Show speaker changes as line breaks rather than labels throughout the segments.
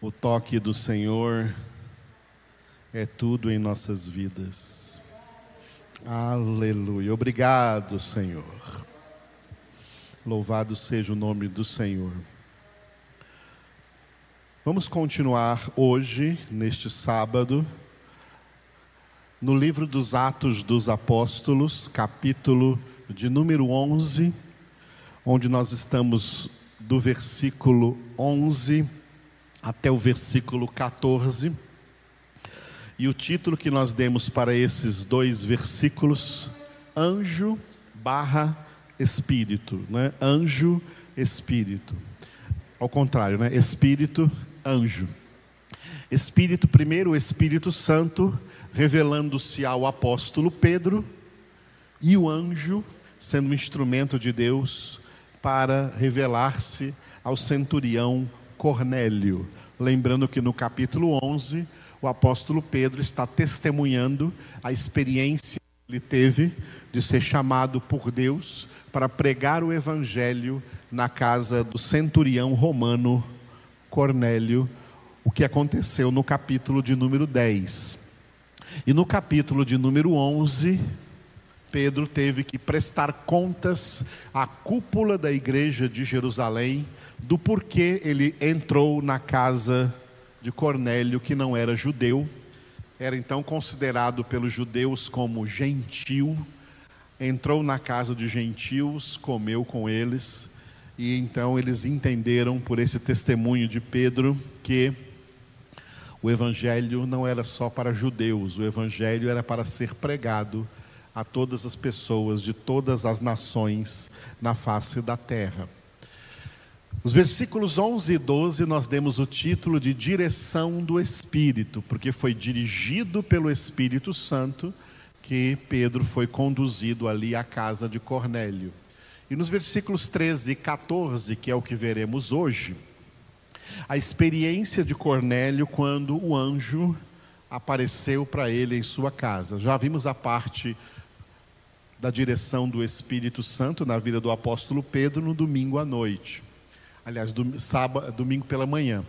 O toque do Senhor é tudo em nossas vidas. Aleluia. Obrigado, Senhor. Louvado seja o nome do Senhor. Vamos continuar hoje, neste sábado, no livro dos Atos dos Apóstolos, capítulo de número 11, onde nós estamos do versículo 11 até o versículo 14. E o título que nós demos para esses dois versículos, anjo barra espírito, né? Anjo, espírito. Ao contrário, né? Espírito, anjo. Espírito, primeiro o Espírito Santo, revelando-se ao apóstolo Pedro, e o anjo, sendo um instrumento de Deus para revelar-se ao centurião Cornélio. Lembrando que no capítulo 11, o apóstolo Pedro está testemunhando a experiência que ele teve de ser chamado por Deus para pregar o evangelho na casa do centurião romano Cornélio, o que aconteceu no capítulo de número 10. E no capítulo de número 11, Pedro teve que prestar contas à cúpula da igreja de Jerusalém do porquê ele entrou na casa de Cornélio, que não era judeu, era então considerado pelos judeus como gentil, entrou na casa de gentios, comeu com eles, e então eles entenderam por esse testemunho de Pedro que o evangelho não era só para judeus, o evangelho era para ser pregado a todas as pessoas de todas as nações na face da terra. Os versículos 11 e 12 nós demos o título de direção do Espírito, porque foi dirigido pelo Espírito Santo que Pedro foi conduzido ali à casa de Cornélio. E nos versículos 13 e 14, que é o que veremos hoje, a experiência de Cornélio quando o anjo apareceu para ele em sua casa. Já vimos a parte da direção do Espírito Santo na vida do apóstolo Pedro no domingo à noite. Aliás, do, sábado, domingo pela manhã.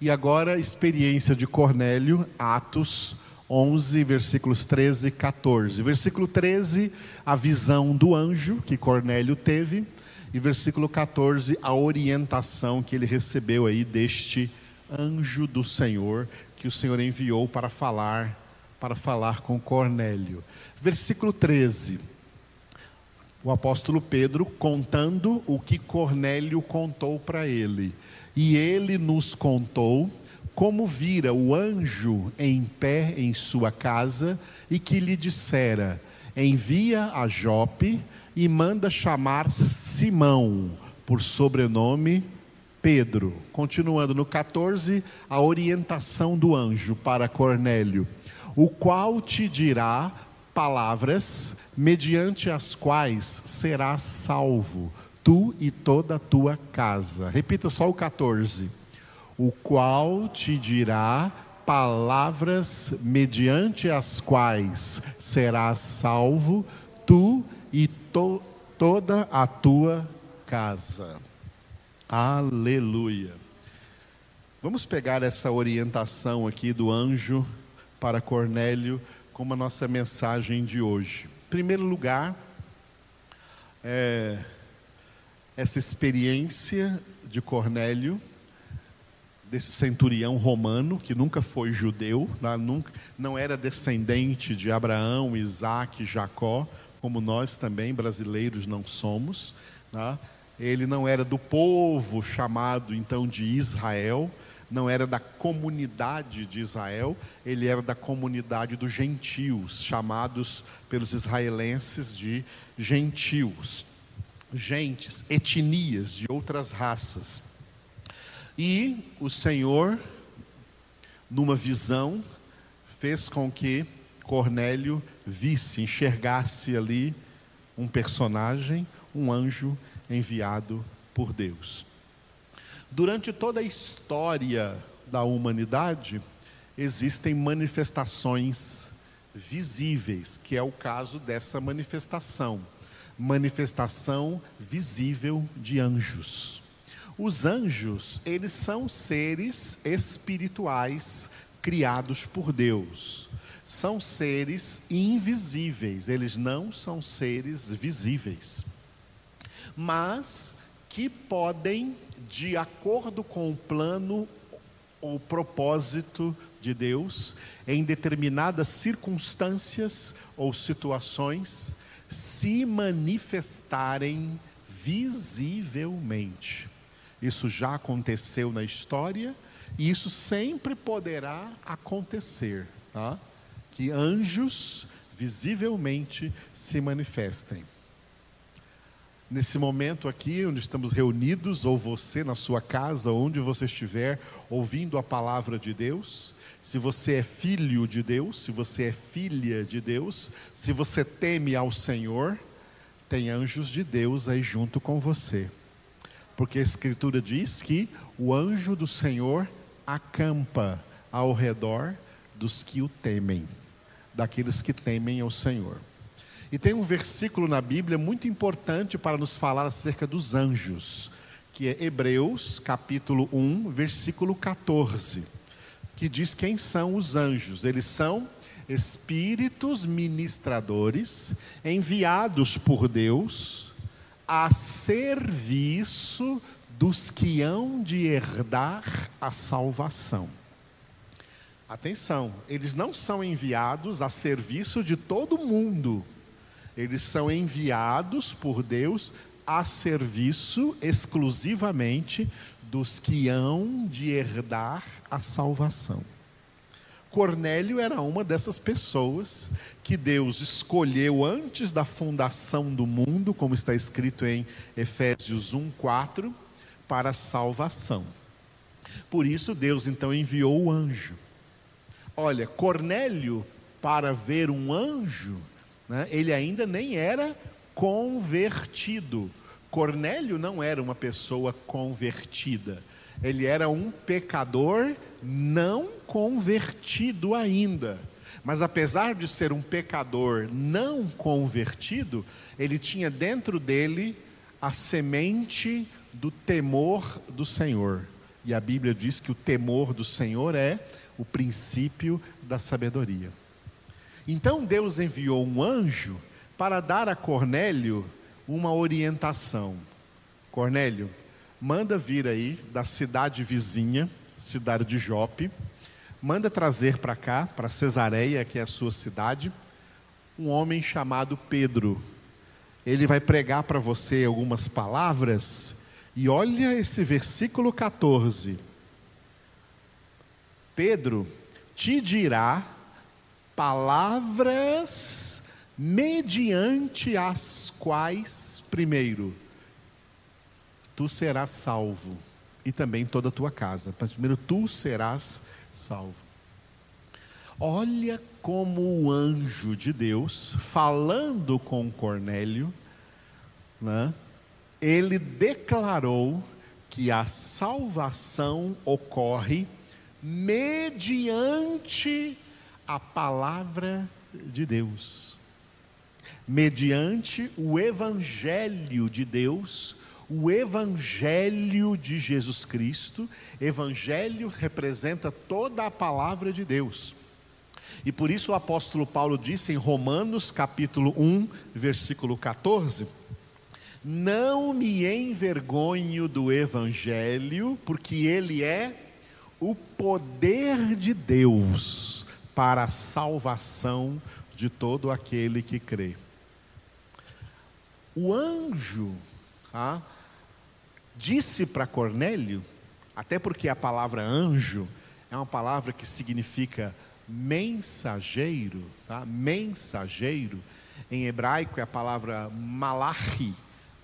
E agora, experiência de Cornélio, Atos 11, versículos 13 e 14. Versículo 13, a visão do anjo que Cornélio teve. E versículo 14, a orientação que ele recebeu aí deste anjo do Senhor, que o Senhor enviou para falar, para falar com Cornélio. Versículo 13 o apóstolo Pedro contando o que Cornélio contou para ele. E ele nos contou como vira o anjo em pé em sua casa e que lhe dissera: Envia a Jope e manda chamar Simão, por sobrenome Pedro. Continuando no 14, a orientação do anjo para Cornélio, o qual te dirá palavras mediante as quais serás salvo, tu e toda a tua casa. Repita só o 14. O qual te dirá palavras mediante as quais serás salvo, tu e to, toda a tua casa. Aleluia. Vamos pegar essa orientação aqui do anjo para Cornélio como a nossa mensagem de hoje. Em primeiro lugar, é, essa experiência de Cornélio, desse centurião romano, que nunca foi judeu, né, nunca, não era descendente de Abraão, Isaac, Jacó, como nós também, brasileiros, não somos. Né? Ele não era do povo chamado então de Israel, não era da comunidade de Israel, ele era da comunidade dos gentios, chamados pelos israelenses de gentios, gentes, etnias de outras raças. E o Senhor, numa visão, fez com que Cornélio visse, enxergasse ali um personagem, um anjo enviado por Deus. Durante toda a história da humanidade, existem manifestações visíveis, que é o caso dessa manifestação manifestação visível de anjos. Os anjos, eles são seres espirituais criados por Deus. São seres invisíveis, eles não são seres visíveis. Mas que podem, de acordo com o plano ou propósito de Deus, em determinadas circunstâncias ou situações, se manifestarem visivelmente. Isso já aconteceu na história e isso sempre poderá acontecer, tá? Que anjos visivelmente se manifestem. Nesse momento aqui, onde estamos reunidos, ou você na sua casa, onde você estiver, ouvindo a palavra de Deus, se você é filho de Deus, se você é filha de Deus, se você teme ao Senhor, tem anjos de Deus aí junto com você. Porque a Escritura diz que o anjo do Senhor acampa ao redor dos que o temem, daqueles que temem ao Senhor. E tem um versículo na Bíblia muito importante para nos falar acerca dos anjos, que é Hebreus, capítulo 1, versículo 14, que diz quem são os anjos. Eles são espíritos ministradores enviados por Deus a serviço dos que hão de herdar a salvação. Atenção, eles não são enviados a serviço de todo mundo, eles são enviados por Deus a serviço exclusivamente dos que hão de herdar a salvação. Cornélio era uma dessas pessoas que Deus escolheu antes da fundação do mundo, como está escrito em Efésios 1:4, para salvação. Por isso Deus então enviou o anjo. Olha, Cornélio para ver um anjo, né, ele ainda nem era convertido. Cornélio não era uma pessoa convertida. Ele era um pecador não convertido ainda. Mas apesar de ser um pecador não convertido, ele tinha dentro dele a semente do temor do Senhor. E a Bíblia diz que o temor do Senhor é o princípio da sabedoria. Então Deus enviou um anjo para dar a Cornélio uma orientação. Cornélio, manda vir aí da cidade vizinha, cidade de Jope, manda trazer para cá, para Cesareia, que é a sua cidade, um homem chamado Pedro. Ele vai pregar para você algumas palavras, e olha esse versículo 14. Pedro te dirá palavras mediante as quais, primeiro, tu serás salvo, e também toda a tua casa. Mas primeiro tu serás salvo. Olha como o anjo de Deus, falando com Cornélio, né, ele declarou que a salvação ocorre mediante a palavra de Deus, mediante o evangelho de Deus o Evangelho de Jesus Cristo. Evangelho representa toda a palavra de Deus. E por isso o apóstolo Paulo disse em Romanos capítulo 1, versículo 14: Não me envergonho do Evangelho, porque ele é o poder de Deus para a salvação de todo aquele que crê. O anjo, ah, disse para Cornélio, até porque a palavra anjo é uma palavra que significa mensageiro, tá? mensageiro, em hebraico é a palavra malachi,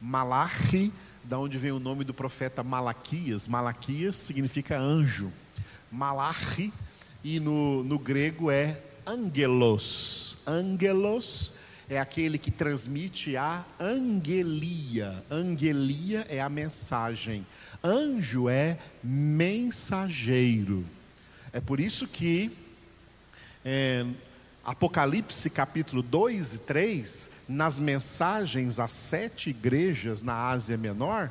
malachi, da onde vem o nome do profeta Malaquias, Malaquias significa anjo, malachi, e no, no grego é angelos, angelos é aquele que transmite a angelia. Angelia é a mensagem. Anjo é mensageiro. É por isso que é, Apocalipse capítulo 2 e 3, nas mensagens às sete igrejas na Ásia Menor,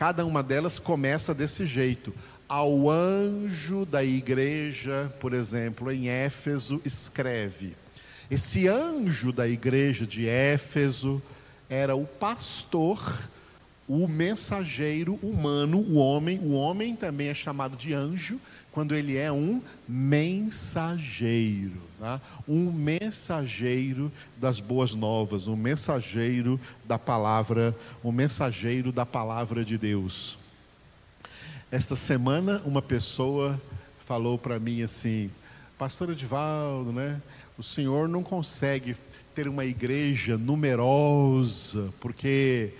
Cada uma delas começa desse jeito. Ao anjo da igreja, por exemplo, em Éfeso, escreve. Esse anjo da igreja de Éfeso era o pastor o mensageiro humano, o homem, o homem também é chamado de anjo quando ele é um mensageiro, tá? um mensageiro das boas novas, um mensageiro da palavra, um mensageiro da palavra de Deus. Esta semana uma pessoa falou para mim assim, Pastor Edivaldo, né? O senhor não consegue ter uma igreja numerosa porque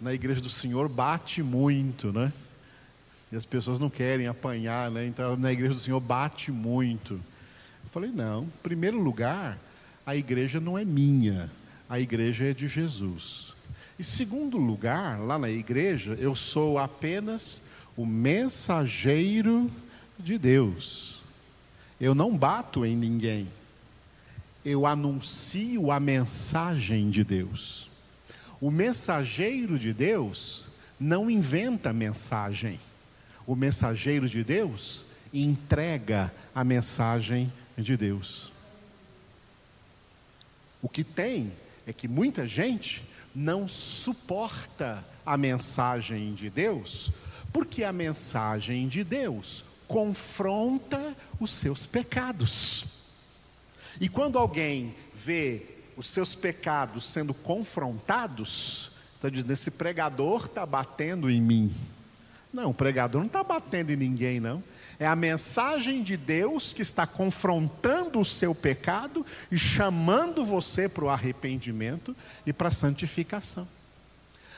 na igreja do Senhor bate muito, né? E as pessoas não querem apanhar, né? Então na igreja do Senhor bate muito. Eu falei: não, em primeiro lugar, a igreja não é minha, a igreja é de Jesus. E segundo lugar, lá na igreja, eu sou apenas o mensageiro de Deus. Eu não bato em ninguém. Eu anuncio a mensagem de Deus. O mensageiro de Deus não inventa mensagem. O mensageiro de Deus entrega a mensagem de Deus. O que tem é que muita gente não suporta a mensagem de Deus, porque a mensagem de Deus confronta os seus pecados. E quando alguém vê os seus pecados sendo confrontados, está dizendo: esse pregador está batendo em mim. Não, o pregador não está batendo em ninguém, não. É a mensagem de Deus que está confrontando o seu pecado e chamando você para o arrependimento e para a santificação.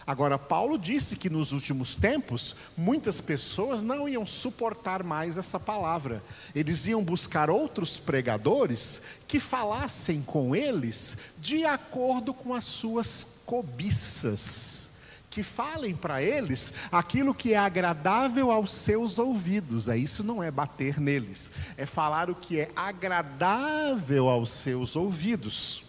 Agora, Paulo disse que nos últimos tempos, muitas pessoas não iam suportar mais essa palavra. Eles iam buscar outros pregadores que falassem com eles de acordo com as suas cobiças. Que falem para eles aquilo que é agradável aos seus ouvidos. É isso não é bater neles, é falar o que é agradável aos seus ouvidos.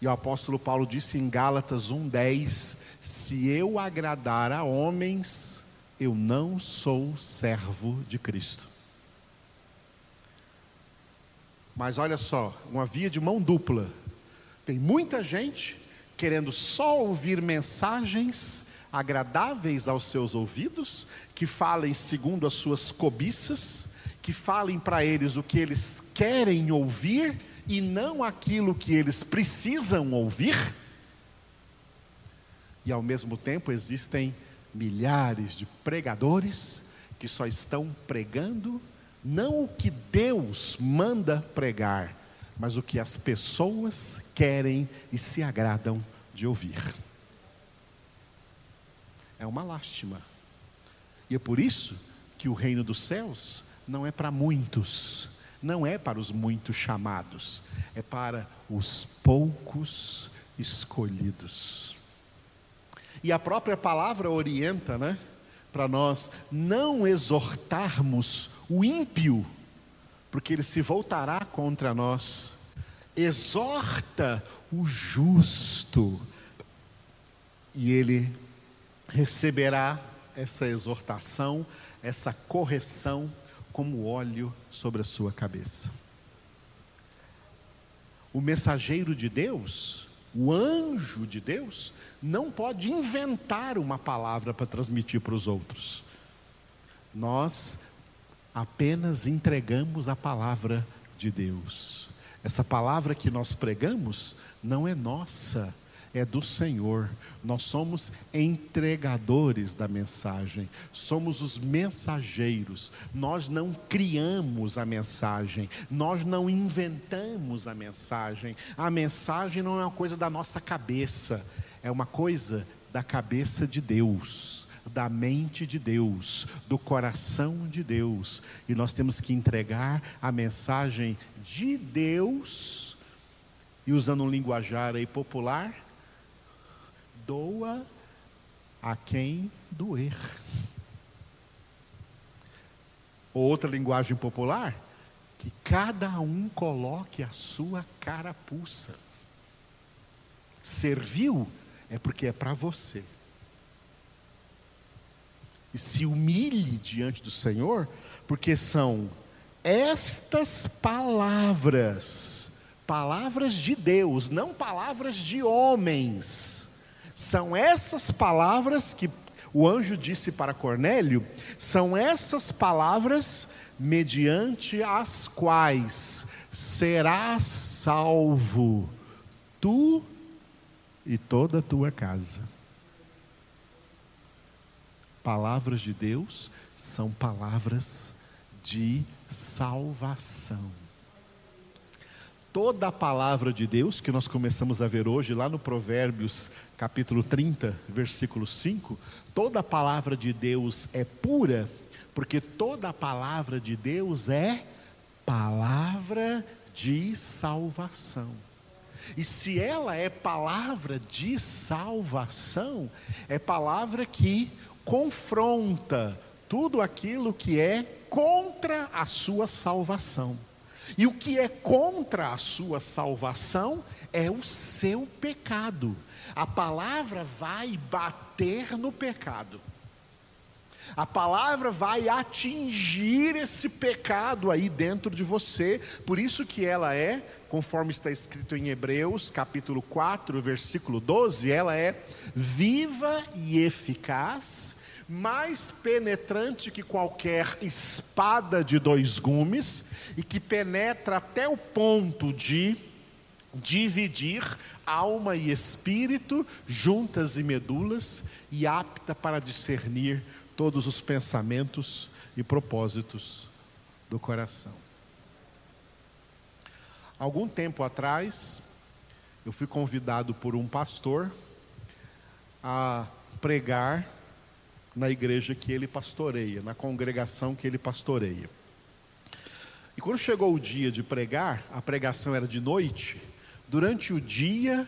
E o apóstolo Paulo disse em Gálatas 1:10: Se eu agradar a homens, eu não sou servo de Cristo. Mas olha só, uma via de mão dupla. Tem muita gente querendo só ouvir mensagens agradáveis aos seus ouvidos, que falem segundo as suas cobiças, que falem para eles o que eles querem ouvir e não aquilo que eles precisam ouvir. E ao mesmo tempo existem milhares de pregadores que só estão pregando não o que Deus manda pregar, mas o que as pessoas querem e se agradam de ouvir. É uma lástima. E é por isso que o reino dos céus não é para muitos, não é para os muitos chamados, é para os poucos escolhidos. E a própria palavra orienta, né, para nós não exortarmos o ímpio, porque ele se voltará contra nós. Exorta o justo, e ele receberá essa exortação, essa correção como óleo sobre a sua cabeça. O mensageiro de Deus, o anjo de Deus, não pode inventar uma palavra para transmitir para os outros. Nós apenas entregamos a palavra de Deus. Essa palavra que nós pregamos não é nossa, é do Senhor. Nós somos entregadores da mensagem, somos os mensageiros. Nós não criamos a mensagem, nós não inventamos a mensagem. A mensagem não é uma coisa da nossa cabeça, é uma coisa da cabeça de Deus da mente de Deus, do coração de Deus, e nós temos que entregar a mensagem de Deus, e usando um linguajar aí popular, doa a quem doer. Outra linguagem popular, que cada um coloque a sua carapuça. Serviu é porque é para você. e se humilhe diante do Senhor, porque são estas palavras, palavras de Deus, não palavras de homens. São essas palavras que o anjo disse para Cornélio, são essas palavras mediante as quais serás salvo, tu e toda a tua casa. Palavras de Deus são palavras de salvação. Toda a palavra de Deus que nós começamos a ver hoje, lá no Provérbios capítulo 30, versículo 5, toda a palavra de Deus é pura, porque toda a palavra de Deus é palavra de salvação. E se ela é palavra de salvação, é palavra que confronta tudo aquilo que é contra a sua salvação. E o que é contra a sua salvação é o seu pecado. A palavra vai bater no pecado. A palavra vai atingir esse pecado aí dentro de você, por isso que ela é, conforme está escrito em Hebreus, capítulo 4, versículo 12, ela é viva e eficaz, mais penetrante que qualquer espada de dois gumes e que penetra até o ponto de dividir alma e espírito, juntas e medulas, e apta para discernir todos os pensamentos e propósitos do coração. Algum tempo atrás, eu fui convidado por um pastor a pregar na igreja que ele pastoreia, na congregação que ele pastoreia. E quando chegou o dia de pregar, a pregação era de noite, durante o dia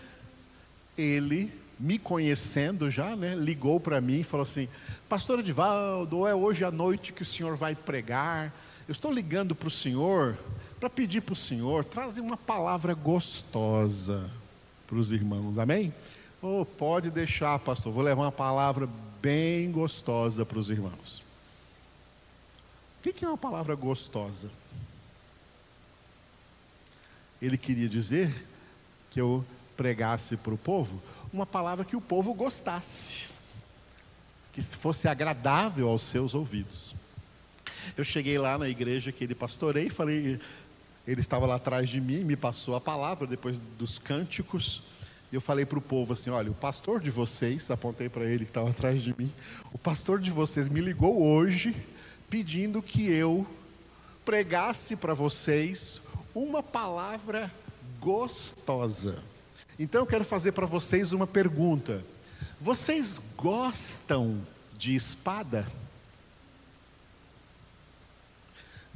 ele me conhecendo já, né, ligou para mim e falou assim: Pastor Edivaldo, é hoje à noite que o senhor vai pregar. Eu estou ligando para o senhor para pedir para o senhor trazer uma palavra gostosa para os irmãos, amém? Oh, pode deixar, pastor, vou levar uma palavra bem gostosa para os irmãos. O que é uma palavra gostosa? Ele queria dizer que eu pregasse para o povo uma palavra que o povo gostasse, que fosse agradável aos seus ouvidos. Eu cheguei lá na igreja que ele pastorei, falei, ele estava lá atrás de mim, me passou a palavra depois dos cânticos. Eu falei para o povo assim: olha, o pastor de vocês, apontei para ele que estava atrás de mim, o pastor de vocês me ligou hoje pedindo que eu pregasse para vocês uma palavra gostosa. Então eu quero fazer para vocês uma pergunta: vocês gostam de espada?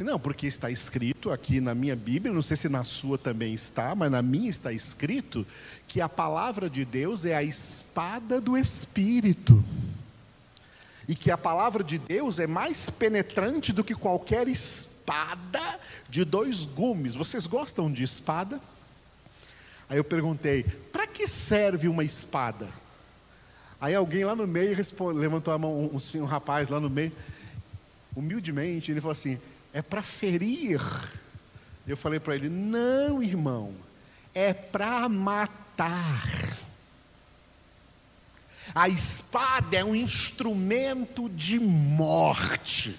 Não, porque está escrito aqui na minha Bíblia, não sei se na sua também está, mas na minha está escrito que a palavra de Deus é a espada do Espírito. E que a palavra de Deus é mais penetrante do que qualquer espada de dois gumes. Vocês gostam de espada? Aí eu perguntei: para que serve uma espada? Aí alguém lá no meio levantou a mão, um, um, um rapaz lá no meio, humildemente, ele falou assim: é para ferir. Eu falei para ele: não, irmão, é para matar. A espada é um instrumento de morte.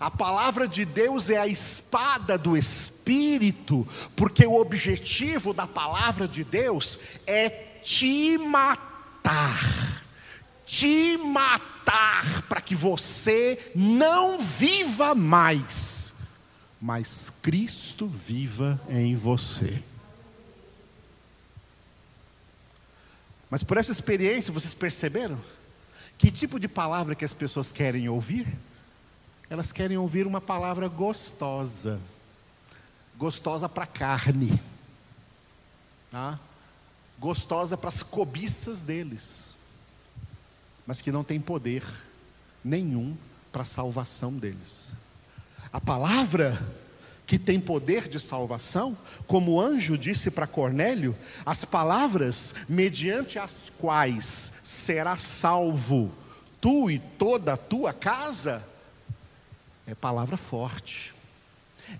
A palavra de Deus é a espada do Espírito, porque o objetivo da palavra de Deus é te matar, te matar, para que você não viva mais, mas Cristo viva em você. Mas por essa experiência, vocês perceberam? Que tipo de palavra que as pessoas querem ouvir? Elas querem ouvir uma palavra gostosa, gostosa para a carne, tá? gostosa para as cobiças deles, mas que não tem poder nenhum para a salvação deles. A palavra que tem poder de salvação, como o anjo disse para Cornélio, as palavras mediante as quais será salvo tu e toda a tua casa, é palavra forte,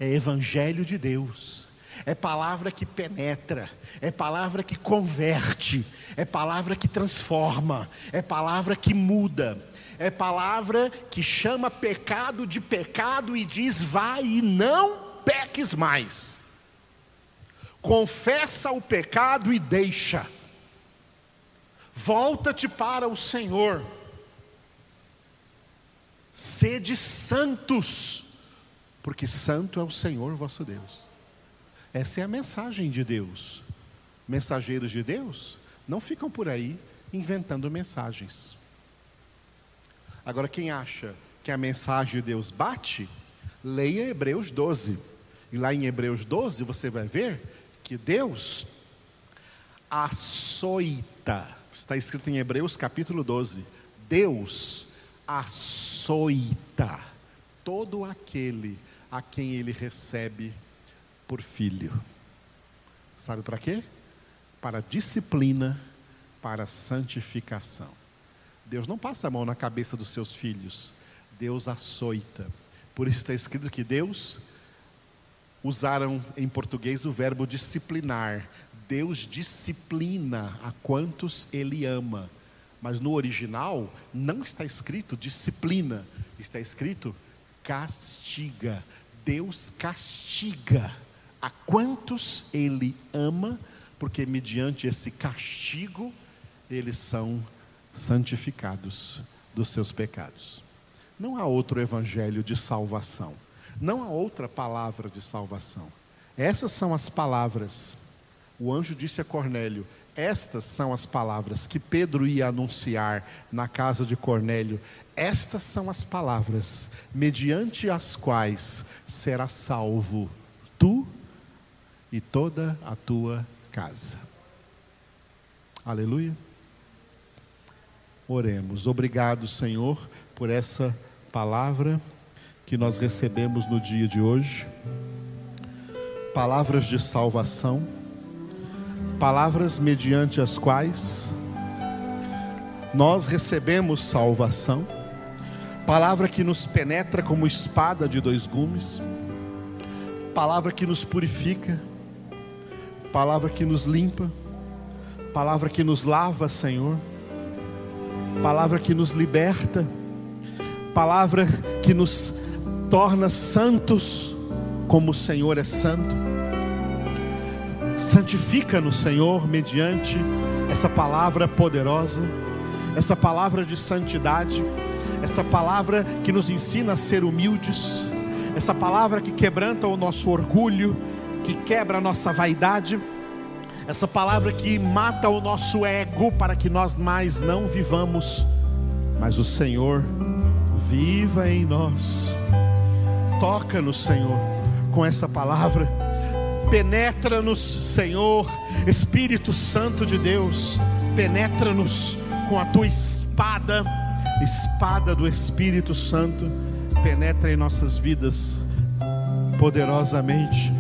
é evangelho de Deus, é palavra que penetra, é palavra que converte, é palavra que transforma, é palavra que muda, é palavra que chama pecado de pecado e diz: vai e não peques mais. Confessa o pecado e deixa. Volta-te para o Senhor. Sede santos, porque santo é o Senhor vosso Deus. Essa é a mensagem de Deus. Mensageiros de Deus não ficam por aí inventando mensagens. Agora, quem acha que a mensagem de Deus bate, leia Hebreus 12. E lá em Hebreus 12 você vai ver que Deus açoita. Está escrito em Hebreus capítulo 12. Deus açoita todo aquele a quem ele recebe por filho. Sabe para quê? Para disciplina, para santificação. Deus não passa a mão na cabeça dos seus filhos, Deus açoita. Por isso está escrito que Deus usaram em português o verbo disciplinar. Deus disciplina a quantos Ele ama. Mas no original não está escrito disciplina, está escrito castiga. Deus castiga a quantos Ele ama, porque mediante esse castigo eles são santificados dos seus pecados. Não há outro evangelho de salvação, não há outra palavra de salvação. Essas são as palavras. O anjo disse a Cornélio: Estas são as palavras que Pedro ia anunciar na casa de Cornélio. Estas são as palavras mediante as quais será salvo tu e toda a tua casa. Aleluia. Oremos. Obrigado, Senhor, por essa palavra que nós recebemos no dia de hoje. Palavras de salvação, palavras mediante as quais nós recebemos salvação, palavra que nos penetra como espada de dois gumes, palavra que nos purifica, palavra que nos limpa, palavra que nos lava, Senhor. Palavra que nos liberta, palavra que nos torna santos, como o Senhor é santo. Santifica-nos, Senhor, mediante essa palavra poderosa, essa palavra de santidade, essa palavra que nos ensina a ser humildes, essa palavra que quebranta o nosso orgulho, que quebra a nossa vaidade. Essa palavra que mata o nosso ego para que nós mais não vivamos, mas o Senhor viva em nós. Toca-nos, Senhor, com essa palavra. Penetra-nos, Senhor, Espírito Santo de Deus, penetra-nos com a tua espada, espada do Espírito Santo, penetra em nossas vidas poderosamente,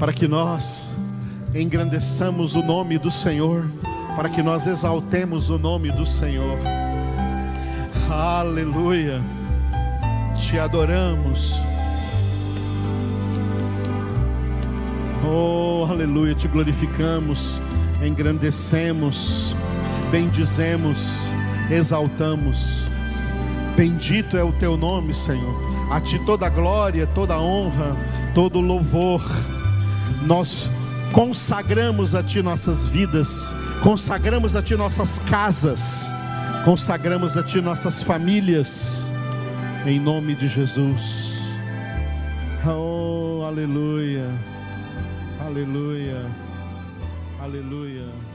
para que nós engrandeçamos o nome do Senhor, para que nós exaltemos o nome do Senhor. Aleluia. Te adoramos. Oh, aleluia, te glorificamos, engrandecemos, bendizemos, exaltamos. Bendito é o teu nome, Senhor. A ti toda glória, toda honra, todo louvor. Nós consagramos a Ti nossas vidas, consagramos a Ti nossas casas, consagramos a Ti nossas famílias, em nome de Jesus. Oh, aleluia, aleluia, aleluia.